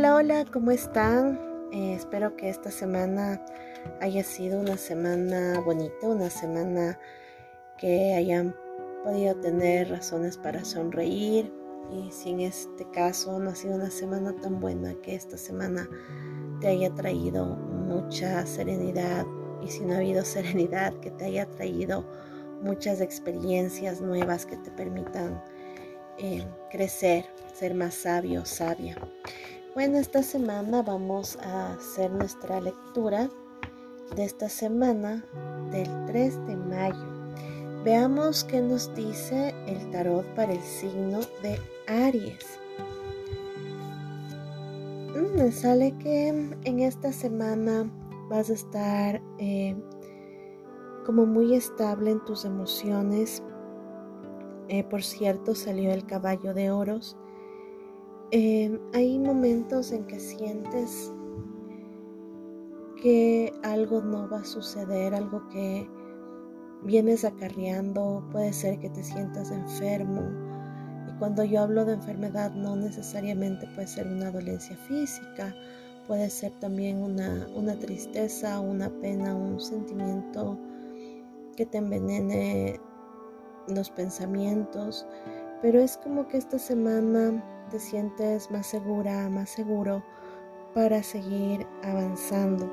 Hola, hola, ¿cómo están? Eh, espero que esta semana haya sido una semana bonita, una semana que hayan podido tener razones para sonreír. Y si en este caso no ha sido una semana tan buena, que esta semana te haya traído mucha serenidad. Y si no ha habido serenidad, que te haya traído muchas experiencias nuevas que te permitan eh, crecer, ser más sabio, sabia. Bueno, esta semana vamos a hacer nuestra lectura de esta semana del 3 de mayo. Veamos qué nos dice el tarot para el signo de Aries. Mm, me sale que en esta semana vas a estar eh, como muy estable en tus emociones, eh, por cierto, salió el caballo de oros. Em, hay momentos en que sientes que algo no va a suceder, algo que vienes acarreando, puede ser que te sientas enfermo. Y cuando yo hablo de enfermedad no necesariamente puede ser una dolencia física, puede ser también una, una tristeza, una pena, un sentimiento que te envenene los pensamientos, pero es como que esta semana te sientes más segura, más seguro para seguir avanzando.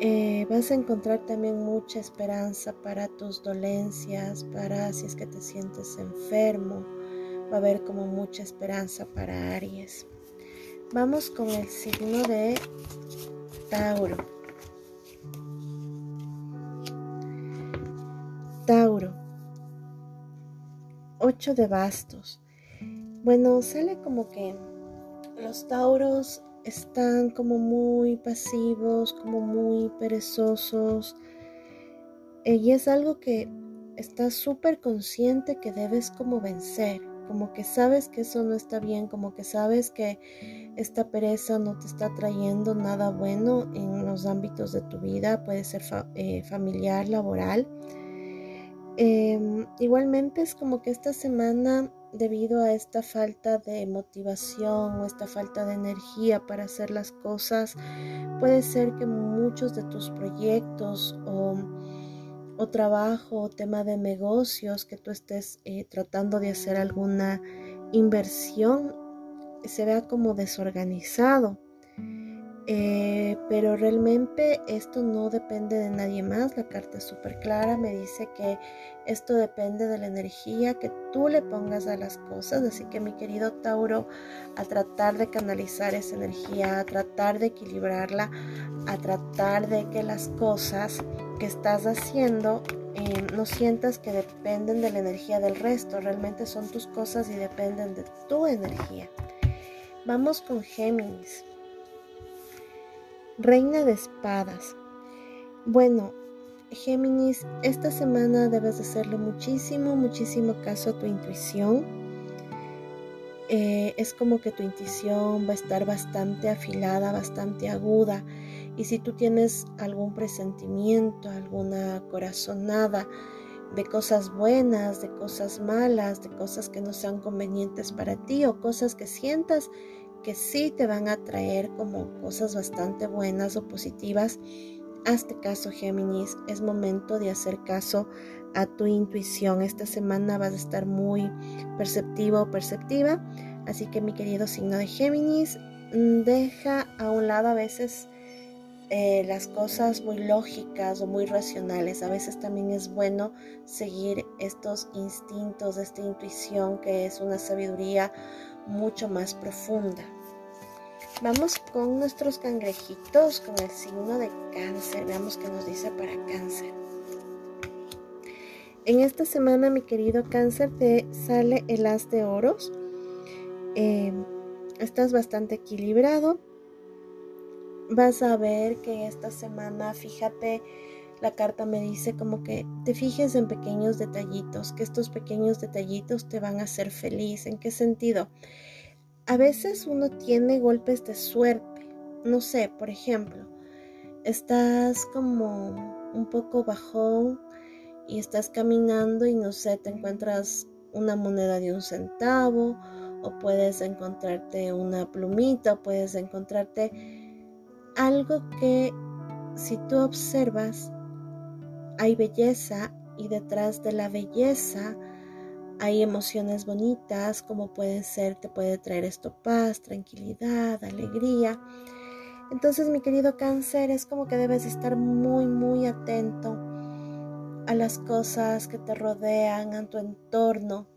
Eh, vas a encontrar también mucha esperanza para tus dolencias, para si es que te sientes enfermo. Va a haber como mucha esperanza para Aries. Vamos con el signo de Tauro. Tauro. 8 de bastos. Bueno, sale como que los tauros están como muy pasivos, como muy perezosos. Y es algo que estás súper consciente que debes como vencer, como que sabes que eso no está bien, como que sabes que esta pereza no te está trayendo nada bueno en los ámbitos de tu vida, puede ser eh, familiar, laboral. Em, igualmente es como que esta semana, debido a esta falta de motivación o esta falta de energía para hacer las cosas, puede ser que muchos de tus proyectos o, trabajo o tema de negocios que tú estés eh, tratando de hacer alguna inversión se vea como desorganizado. Eh, pero realmente esto no depende de nadie más. La carta es súper clara, me dice que esto depende de la energía que tú le pongas a las cosas. Así que mi querido Tauro, a tratar de canalizar esa energía, a tratar de equilibrarla, a tratar de que las cosas que estás haciendo eh, no sientas que dependen de la energía del resto. Realmente son tus cosas y dependen de tu energía. Vamos con Géminis. Reina de espadas. Bueno, Géminis, esta semana debes hacerle muchísimo, muchísimo caso a tu intuición. Eh, es como que tu intuición va a estar bastante afilada, bastante aguda. Y si tú tienes algún presentimiento, alguna corazonada de cosas buenas, de cosas malas, de cosas que no sean convenientes para ti o cosas que sientas que sí te van a traer como cosas bastante buenas o positivas, hazte caso Géminis, es momento de hacer caso a tu intuición. Esta semana vas a estar muy perceptivo o perceptiva, así que mi querido signo de Géminis, mm, deja a un lado a veces eh, las cosas muy lógicas o muy racionales. A veces también es bueno seguir estos instintos, esta intuición que es una sabiduría mucho más profunda. Vamos con nuestros cangrejitos, con el signo de cáncer. Veamos qué nos dice para cáncer. En esta semana, mi querido cáncer, te sale el as de oros. Em, estás bastante equilibrado. Vas a ver que esta semana, fíjate, la carta me dice como que te fijes en pequeños detallitos, que estos pequeños detallitos te van a hacer feliz. ¿En qué sentido? A veces uno tiene golpes de suerte. No sé, por ejemplo, estás como un poco bajón y estás caminando y no sé, te encuentras una moneda de un centavo o puedes encontrarte una plumita o puedes encontrarte algo que si tú observas hay belleza y detrás de la belleza hay emociones bonitas como pueden ser, te puede traer esto paz, tranquilidad, alegría. Entonces mi querido cáncer es como que debes estar muy, muy atento a las cosas que te rodean, a tu entorno.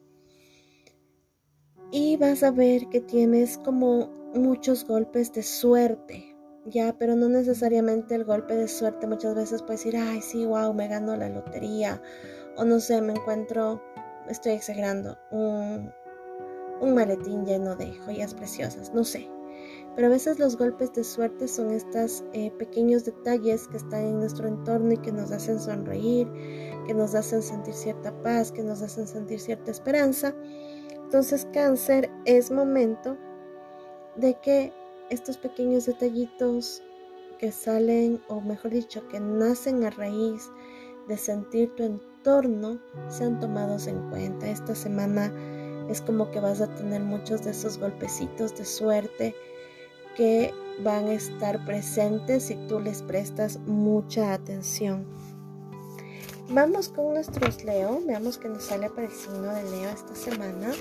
Y vas a ver que tienes como muchos golpes de suerte, ya, pero no necesariamente el golpe de suerte. Muchas veces puedes decir, ay, sí, wow, me ganó la lotería. O no sé, me encuentro estoy exagerando, un, maletín lleno de joyas preciosas, no sé. Pero a veces los golpes de suerte son estos eh, pequeños detalles que están en nuestro entorno y que nos hacen sonreír, que nos hacen sentir cierta paz, que nos hacen sentir cierta esperanza. Entonces cáncer es momento de que estos pequeños detallitos que salen, o mejor dicho, que nacen a raíz de sentir tu entorno, sean tomados en cuenta. Esta semana es como que vas a tener muchos de esos golpecitos de suerte que van a estar presentes si tú les prestas mucha atención. Vamos con nuestros Leo, veamos que nos sale para el signo de Leo esta semana,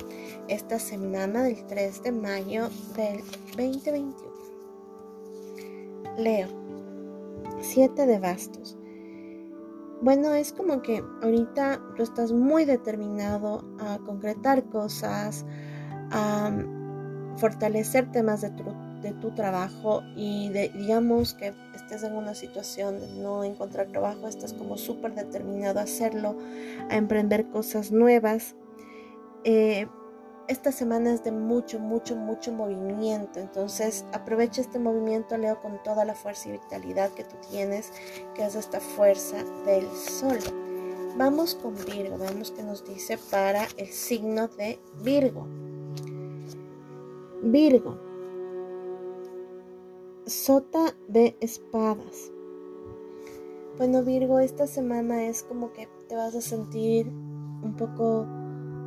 esta semana del 3 de mayo del 2021. Leo, 7 de bastos. Bueno, es como que ahorita tú estás muy determinado a concretar cosas, a fortalecer temas de tu, de tu trabajo y de, digamos que estés en una situación de no encontrar trabajo, estás como súper determinado a hacerlo, a emprender cosas nuevas. Eh, esta semana es de mucho, mucho, mucho movimiento. Entonces aprovecha este movimiento, Leo, con toda la fuerza y vitalidad que tú tienes, que es esta fuerza del sol. Vamos con Virgo, veamos qué nos dice para el signo de Virgo. Virgo, sota de espadas. Bueno, Virgo, esta semana es como que te vas a sentir un poco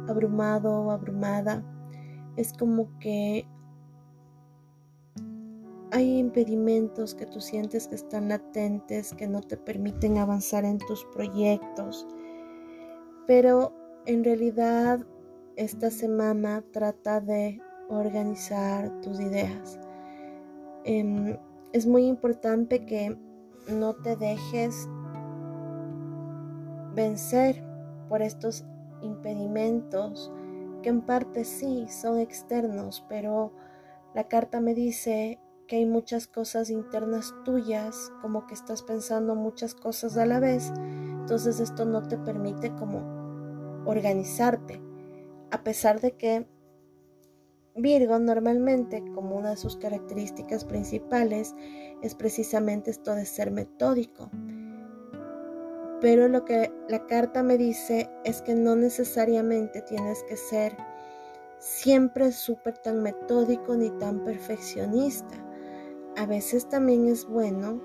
abrumado o abrumada, es como que hay impedimentos que tú sientes que están latentes, que no te permiten avanzar en tus proyectos. Pero en realidad esta semana trata de organizar tus ideas. Em, es muy importante que no te dejes vencer por estos impedimentos que en parte sí son externos, pero la carta me dice que hay muchas cosas internas tuyas, como que estás pensando muchas cosas a la vez, entonces esto no te permite como organizarte, a pesar de que Virgo normalmente, como una de sus características principales, es precisamente esto de ser metódico. Pero lo que la carta me dice es que no necesariamente tienes que ser siempre súper tan metódico ni tan perfeccionista. A veces también es bueno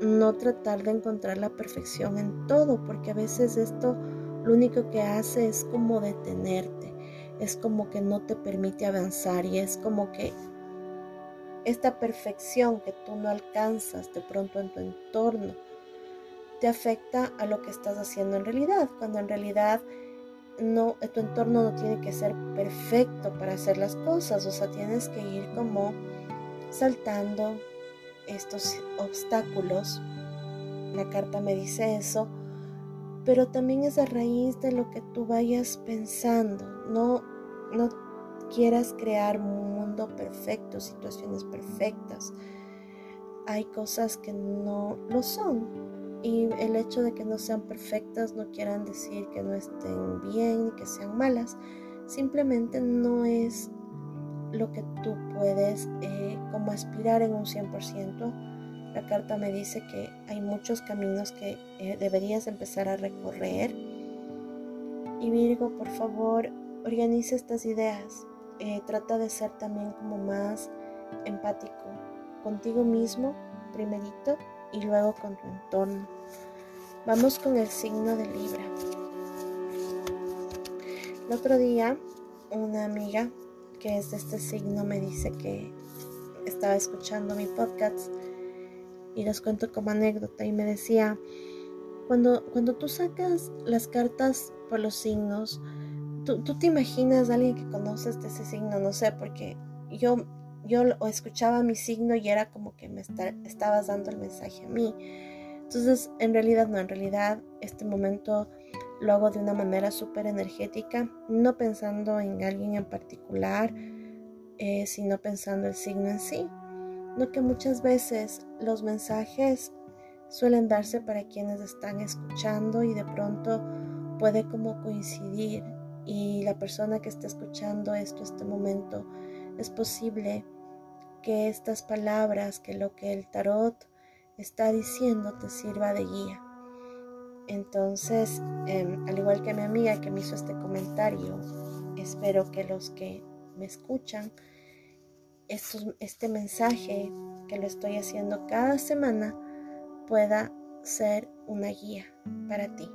no tratar de encontrar la perfección en todo, porque a veces esto lo único que hace es como detenerte, es como que no te permite avanzar y es como que esta perfección que tú no alcanzas de pronto en tu entorno, te afecta a lo que estás haciendo en realidad, cuando en realidad no, tu entorno no tiene que ser perfecto para hacer las cosas, o sea, tienes que ir como saltando estos obstáculos. La carta me dice eso, pero también es a raíz de lo que tú vayas pensando. No, no quieras crear un mundo perfecto, situaciones perfectas. Hay cosas que no lo son y el hecho de que no sean perfectas no quieran decir que no estén bien que sean malas. Simplemente no es lo que tú puedes eh, como aspirar en un 100%. La carta me dice que hay muchos caminos que eh, deberías empezar a recorrer. Y Virgo, por favor, organiza estas ideas. Eh, trata de ser también como más empático contigo mismo, primerito, y luego con tu entorno. Vamos con el signo de Libra. El otro día una amiga que es de este signo, me dice que estaba escuchando mi podcast y les cuento como anécdota y me decía, cuando, cuando tú sacas las cartas por los signos, tú, tú te imaginas a alguien que conoces de ese signo, no sé, porque yo, yo escuchaba mi signo y era como que me estabas dando el mensaje a mí. Entonces, en realidad no, en realidad este momento lo hago de una manera súper energética, no pensando en alguien en particular, eh, sino pensando el signo en sí. No que muchas veces los mensajes suelen darse para quienes están escuchando y de pronto puede como coincidir y la persona que está escuchando esto, este momento, es posible que estas palabras, que lo que el tarot está diciendo te sirva de guía. Entonces, em, al igual que mi amiga que me hizo este comentario, espero que los que me escuchan, este mensaje que lo estoy haciendo cada semana pueda ser una guía para ti.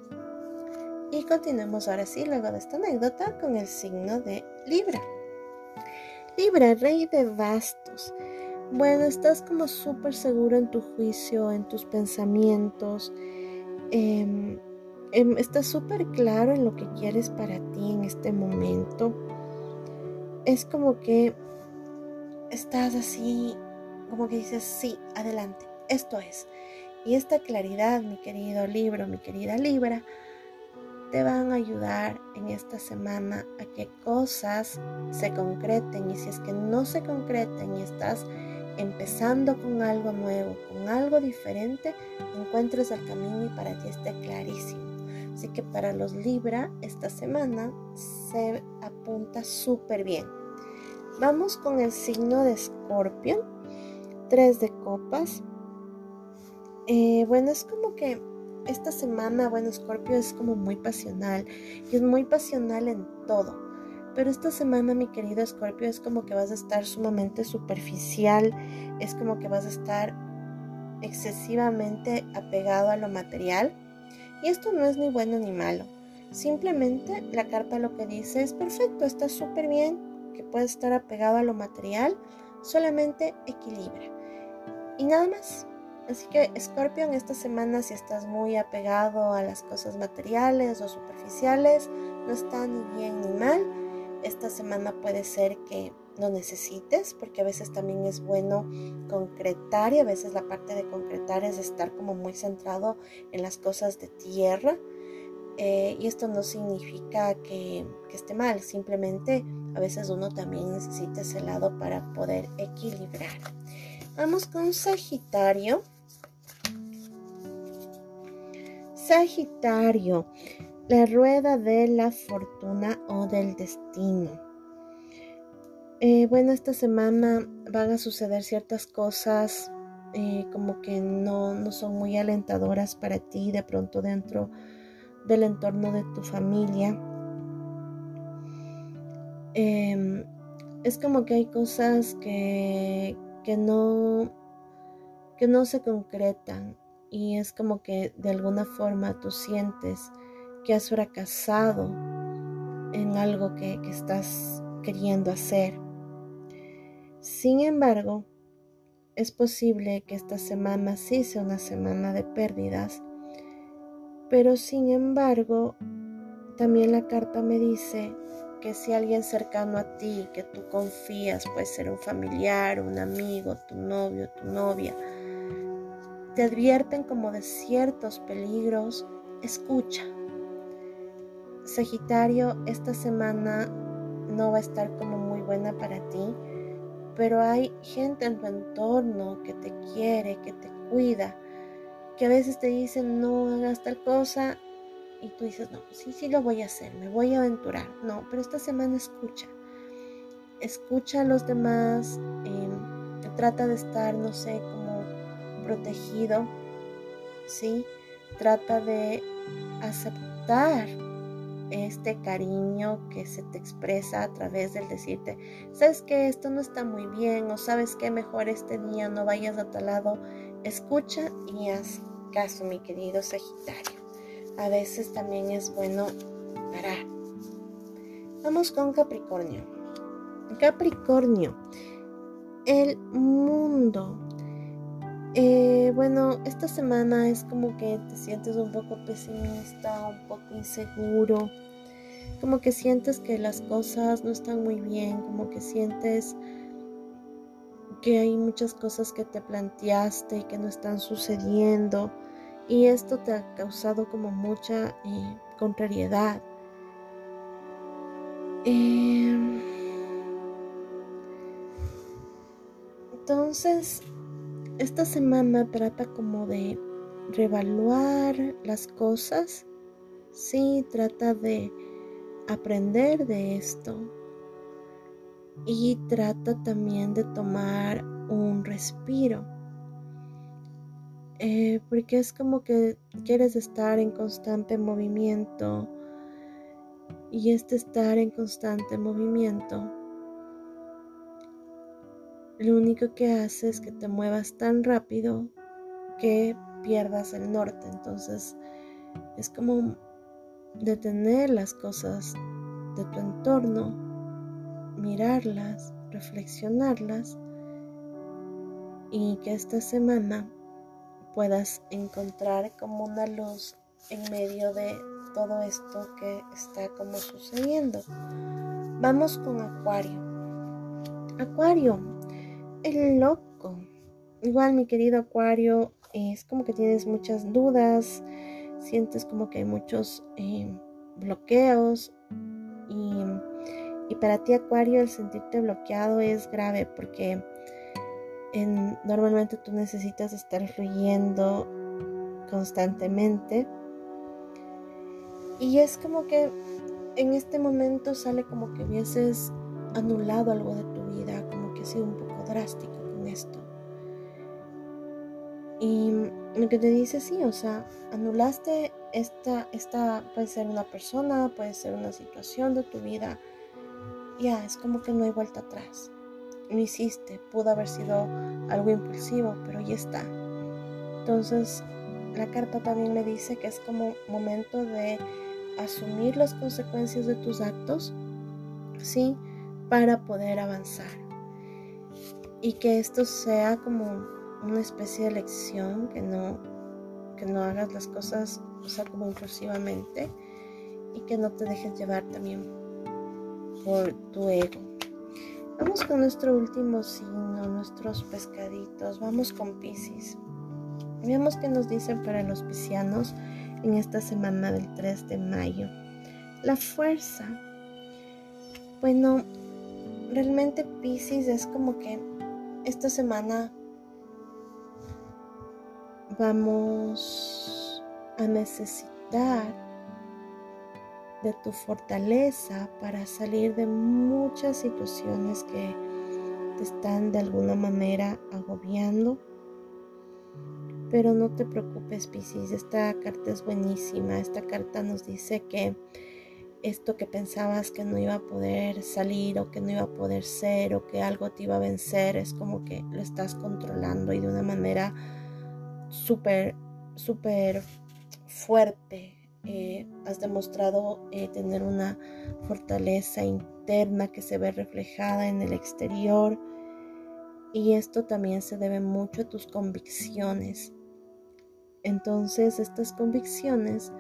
Y continuemos ahora sí, luego de esta anécdota, con el signo de Libra. Libra, rey de bastos. Bueno, estás como súper seguro en tu juicio, en tus pensamientos. Em, em, estás súper claro en lo que quieres para ti en este momento. Es como que estás así, como que dices, sí, adelante, esto es. Y esta claridad, mi querido libro, mi querida Libra, te van a ayudar en esta semana a que cosas se concreten y si es que no se concreten y estás empezando con algo nuevo, con algo diferente, encuentres el camino y para ti esté clarísimo. Así que para los Libra, esta semana se apunta súper bien. Vamos con el signo de Escorpio, tres de copas. Eh, bueno, es como que esta semana, bueno, Scorpio es como muy pasional y es muy pasional en todo. Pero esta semana, mi querido Scorpio, es como que vas a estar sumamente superficial, es como que vas a estar excesivamente apegado a lo material. Y esto no es ni bueno ni malo. Simplemente la carta lo que dice es perfecto, está súper bien, que puedes estar apegado a lo material, solamente equilibra. Y nada más. Así que Scorpio en esta semana si estás muy apegado a las cosas materiales o superficiales, no está ni bien ni mal. Esta semana puede ser que no necesites, porque a veces también es bueno concretar y a veces la parte de concretar es estar como muy centrado en las cosas de tierra. Eh, y esto no significa que, que esté mal, simplemente a veces uno también necesita ese lado para poder equilibrar. Vamos con Sagitario. Sagitario, la rueda de la fortuna o del destino. Eh, bueno, esta semana van a suceder ciertas cosas eh, como que no, no, son muy alentadoras para ti de pronto dentro del entorno de tu familia. Em, es como que hay cosas que, que no que no se concretan y es como que de alguna forma tú sientes que has fracasado en algo que, que estás queriendo hacer. Sin embargo, es posible que esta semana sí sea una semana de pérdidas, pero sin embargo, también la carta me dice que si alguien cercano a ti, que tú confías, puede ser un familiar, un amigo, tu novio, tu novia, te advierten como de ciertos peligros, escucha. Sagitario, esta semana no va a estar como muy buena para ti, pero hay gente en tu entorno que te quiere, que te cuida, que a veces te dicen no hagas tal cosa y tú dices, no, sí, sí lo voy a hacer, me voy a aventurar. No, pero esta semana escucha. Escucha a los demás, em, trata de estar, no sé, protegido, ¿sí? Trata de aceptar este cariño que se te expresa a través del decirte, sabes que esto no está muy bien o sabes que mejor este día no vayas a tal lado, escucha y haz caso, mi querido Sagitario a veces también es bueno parar. Vamos con Capricornio. Capricornio, el mundo. Eh, bueno, esta semana es como que te sientes un poco pesimista, un poco inseguro, como que sientes que las cosas no están muy bien, como que sientes que hay muchas cosas que te planteaste y que no están sucediendo y esto te ha causado como mucha eh, contrariedad. Em, entonces, esta semana trata como de revaluar las cosas, sí, trata de aprender de esto. Y trata también de tomar un respiro. Eh, porque es como que quieres estar en constante movimiento. Y este estar en constante movimiento lo único que hace es que te muevas tan rápido que pierdas el norte entonces es como detener las cosas de tu entorno, mirarlas, reflexionarlas y que esta semana puedas encontrar como una luz en medio de todo esto que está como sucediendo. Vamos con Acuario. Acuario, el loco. Igual mi querido Acuario, es como que tienes muchas dudas, sientes como que hay muchos eh, bloqueos y, para ti Acuario el sentirte bloqueado es grave porque normalmente tú necesitas estar fluyendo constantemente y es como que en este momento sale como que hubieses anulado algo de tu vida, como que ha sido un poco drástico con esto. Y lo que te dice sí, o sea, anulaste esta, esta puede ser una persona, puede ser una situación de tu vida. Ya, es como que no hay vuelta atrás. Lo hiciste, pudo haber sido algo impulsivo, pero ya está. Entonces, la carta también me dice que es como momento de asumir las consecuencias de tus actos, ¿sí? Para poder avanzar. Y que esto sea como una especie de lección, que no, que no hagas las cosas, o como impulsivamente y que no te dejes llevar también por tu ego. Vamos con nuestro último signo, nuestros pescaditos. Vamos con Pisces. Veamos qué nos dicen para los piscianos en esta semana del 3 de mayo. La fuerza. Bueno, realmente Pisces es como que esta semana vamos a necesitar de tu fortaleza para salir de muchas situaciones que te están de alguna manera agobiando. Pero no te preocupes, Piscis, esta carta es buenísima. Esta carta nos dice que esto que pensabas que no iba a poder salir o que no iba a poder ser o que algo te iba a vencer, es como que lo estás controlando y de una manera súper, súper fuerte. Eh, has demostrado eh, tener una fortaleza interna que se ve reflejada en el exterior. Y esto también se debe mucho a tus convicciones. Entonces estas convicciones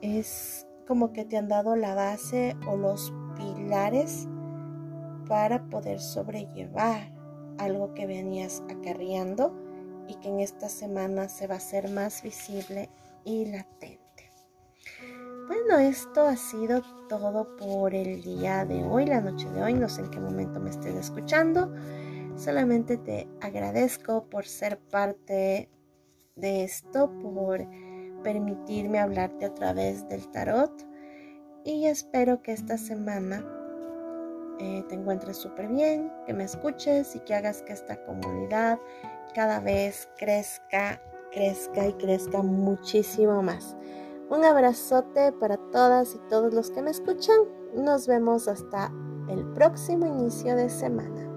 es como que te han dado la base o los pilares para poder sobrellevar algo que venías acarreando y que en esta semana se va a hacer más visible y latente. Bueno, esto ha sido todo por el día de hoy, la noche de hoy, no sé en qué momento me estén escuchando. Solamente te agradezco por ser parte de esto, por permitirme hablarte a través del tarot y espero que esta semana eh, te encuentres súper bien, que me escuches y que hagas que esta comunidad cada vez crezca, crezca y crezca muchísimo más. Un abrazote para todas y todos los que me escuchan. Nos vemos hasta el próximo inicio de semana.